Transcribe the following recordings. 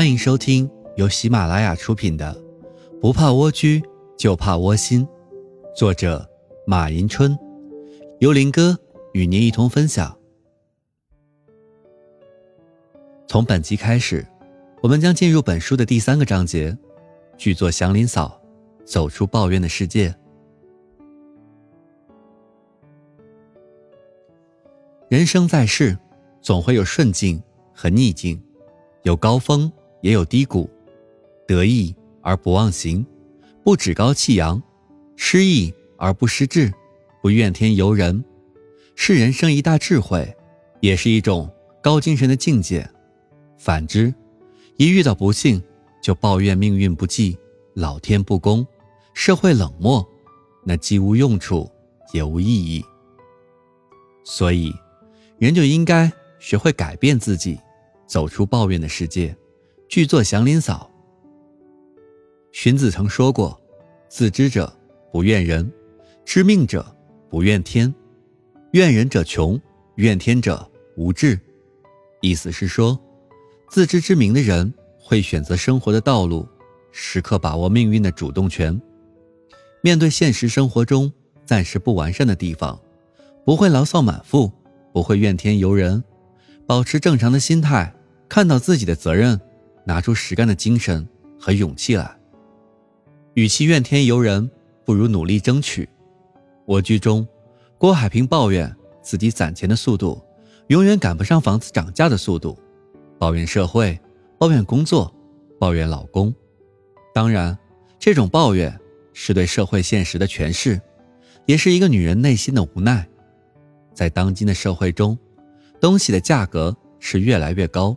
欢迎收听由喜马拉雅出品的《不怕蜗居就怕窝心》，作者马迎春，由林哥与您一同分享。从本集开始，我们将进入本书的第三个章节——剧作祥林嫂走出抱怨的世界。人生在世，总会有顺境和逆境，有高峰。也有低谷，得意而不忘形，不趾高气扬；失意而不失志，不怨天尤人，是人生一大智慧，也是一种高精神的境界。反之，一遇到不幸就抱怨命运不济、老天不公、社会冷漠，那既无用处也无意义。所以，人就应该学会改变自己，走出抱怨的世界。剧作祥林嫂。荀子曾说过：“自知者不怨人，知命者不怨天。怨人者穷，怨天者无志。”意思是说，自知之明的人会选择生活的道路，时刻把握命运的主动权。面对现实生活中暂时不完善的地方，不会牢骚满腹，不会怨天尤人，保持正常的心态，看到自己的责任。拿出实干的精神和勇气来。与其怨天尤人，不如努力争取。我剧中，郭海平抱怨自己攒钱的速度永远赶不上房子涨价的速度，抱怨社会，抱怨工作，抱怨老公。当然，这种抱怨是对社会现实的诠释，也是一个女人内心的无奈。在当今的社会中，东西的价格是越来越高，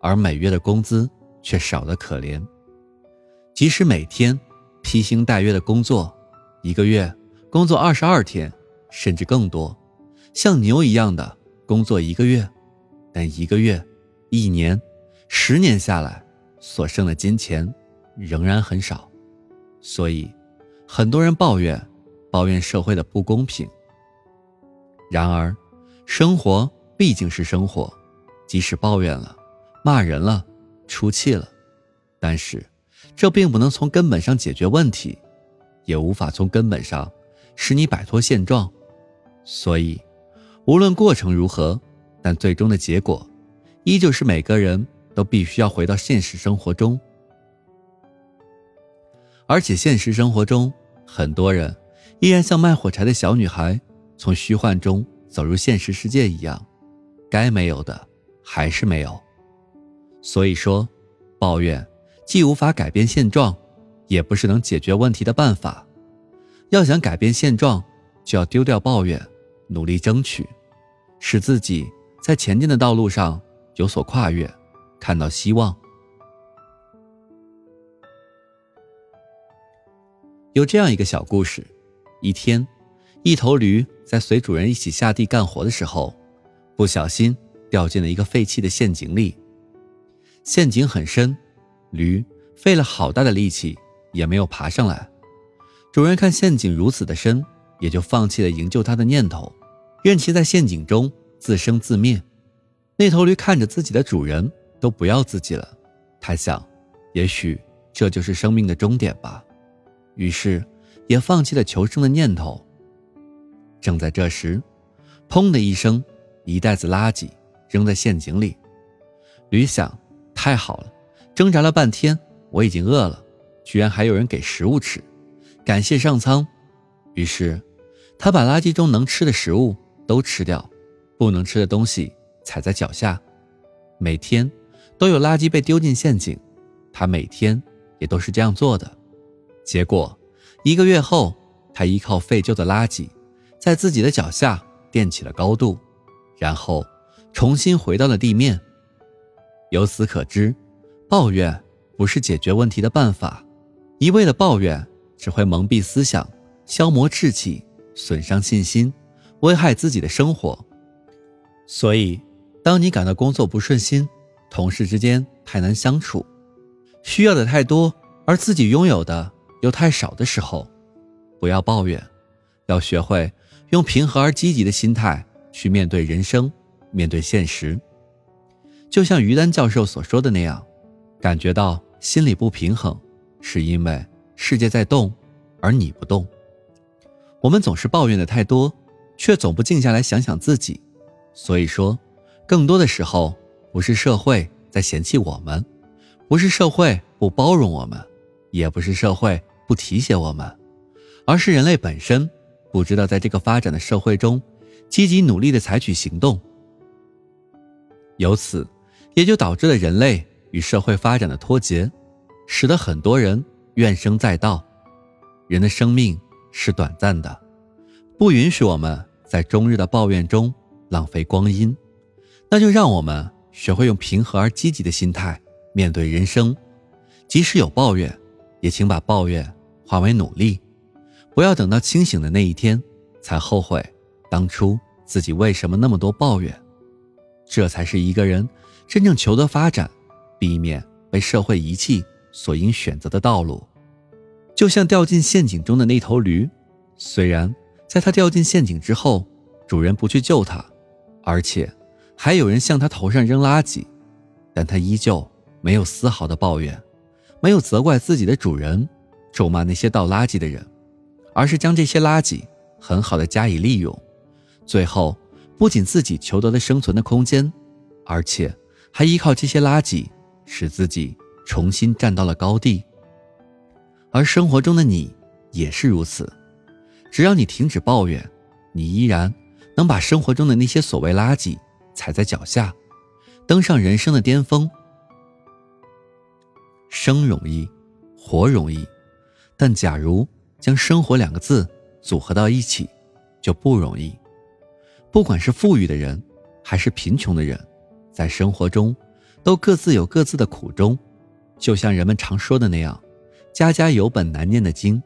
而每月的工资。却少得可怜。即使每天披星戴月的工作，一个月工作二十二天，甚至更多，像牛一样的工作一个月，但一个月、一年、十年下来，所剩的金钱仍然很少。所以，很多人抱怨，抱怨社会的不公平。然而，生活毕竟是生活，即使抱怨了，骂人了。出气了，但是这并不能从根本上解决问题，也无法从根本上使你摆脱现状。所以，无论过程如何，但最终的结果，依旧是每个人都必须要回到现实生活中。而且，现实生活中，很多人依然像卖火柴的小女孩，从虚幻中走入现实世界一样，该没有的还是没有。所以说，抱怨既无法改变现状，也不是能解决问题的办法。要想改变现状，就要丢掉抱怨，努力争取，使自己在前进的道路上有所跨越，看到希望。有这样一个小故事：一天，一头驴在随主人一起下地干活的时候，不小心掉进了一个废弃的陷阱里。陷阱很深，驴费了好大的力气也没有爬上来。主人看陷阱如此的深，也就放弃了营救它的念头，任其在陷阱中自生自灭。那头驴看着自己的主人都不要自己了，他想，也许这就是生命的终点吧，于是也放弃了求生的念头。正在这时，砰的一声，一袋子垃圾扔在陷阱里，驴想。太好了，挣扎了半天，我已经饿了，居然还有人给食物吃，感谢上苍。于是，他把垃圾中能吃的食物都吃掉，不能吃的东西踩在脚下。每天都有垃圾被丢进陷阱，他每天也都是这样做的。结果，一个月后，他依靠废旧的垃圾，在自己的脚下垫起了高度，然后重新回到了地面。由此可知，抱怨不是解决问题的办法，一味的抱怨只会蒙蔽思想、消磨志气、损伤信心、危害自己的生活。所以，当你感到工作不顺心、同事之间太难相处、需要的太多而自己拥有的又太少的时候，不要抱怨，要学会用平和而积极的心态去面对人生，面对现实。就像于丹教授所说的那样，感觉到心里不平衡，是因为世界在动，而你不动。我们总是抱怨的太多，却总不静下来想想自己。所以说，更多的时候不是社会在嫌弃我们，不是社会不包容我们，也不是社会不提携我们，而是人类本身不知道在这个发展的社会中，积极努力的采取行动。由此，也就导致了人类。与社会发展的脱节，使得很多人怨声载道。人的生命是短暂的，不允许我们在终日的抱怨中浪费光阴。那就让我们学会用平和而积极的心态面对人生。即使有抱怨，也请把抱怨化为努力。不要等到清醒的那一天才后悔当初自己为什么那么多抱怨。这才是一个人真正求得发展。避免被社会遗弃所应选择的道路，就像掉进陷阱中的那头驴，虽然在它掉进陷阱之后，主人不去救它，而且还有人向它头上扔垃圾，但它依旧没有丝毫的抱怨，没有责怪自己的主人，咒骂那些倒垃圾的人，而是将这些垃圾很好的加以利用，最后不仅自己求得了生存的空间，而且还依靠这些垃圾。使自己重新站到了高地，而生活中的你也是如此。只要你停止抱怨，你依然能把生活中的那些所谓垃圾踩在脚下，登上人生的巅峰。生容易，活容易，但假如将“生活”两个字组合到一起，就不容易。不管是富裕的人，还是贫穷的人，在生活中。都各自有各自的苦衷，就像人们常说的那样，“家家有本难念的经”。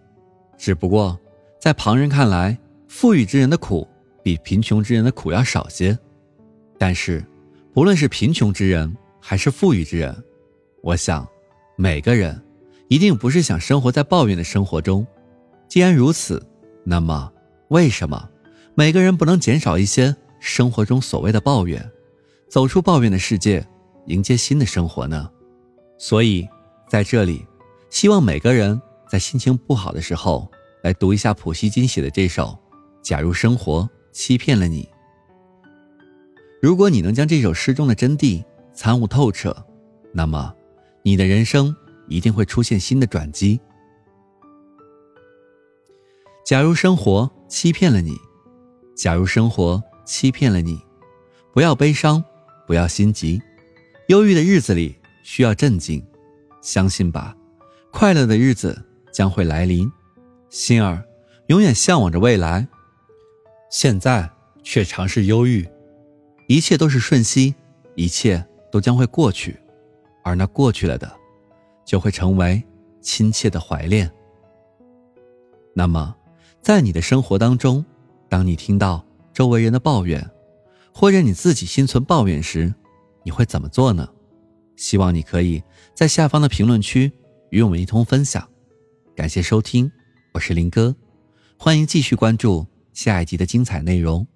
只不过，在旁人看来，富裕之人的苦比贫穷之人的苦要少些。但是，不论是贫穷之人还是富裕之人，我想，每个人一定不是想生活在抱怨的生活中。既然如此，那么为什么每个人不能减少一些生活中所谓的抱怨，走出抱怨的世界？迎接新的生活呢，所以在这里，希望每个人在心情不好的时候，来读一下普希金写的这首《假如生活欺骗了你》。如果你能将这首诗中的真谛参悟透彻，那么你的人生一定会出现新的转机。假如生活欺骗了你，假如生活欺骗了你，不要悲伤，不要心急。忧郁的日子里需要镇静，相信吧，快乐的日子将会来临。心儿永远向往着未来，现在却尝试忧郁。一切都是瞬息，一切都将会过去，而那过去了的，就会成为亲切的怀恋。那么，在你的生活当中，当你听到周围人的抱怨，或者你自己心存抱怨时，你会怎么做呢？希望你可以在下方的评论区与我们一同分享。感谢收听，我是林哥，欢迎继续关注下一集的精彩内容。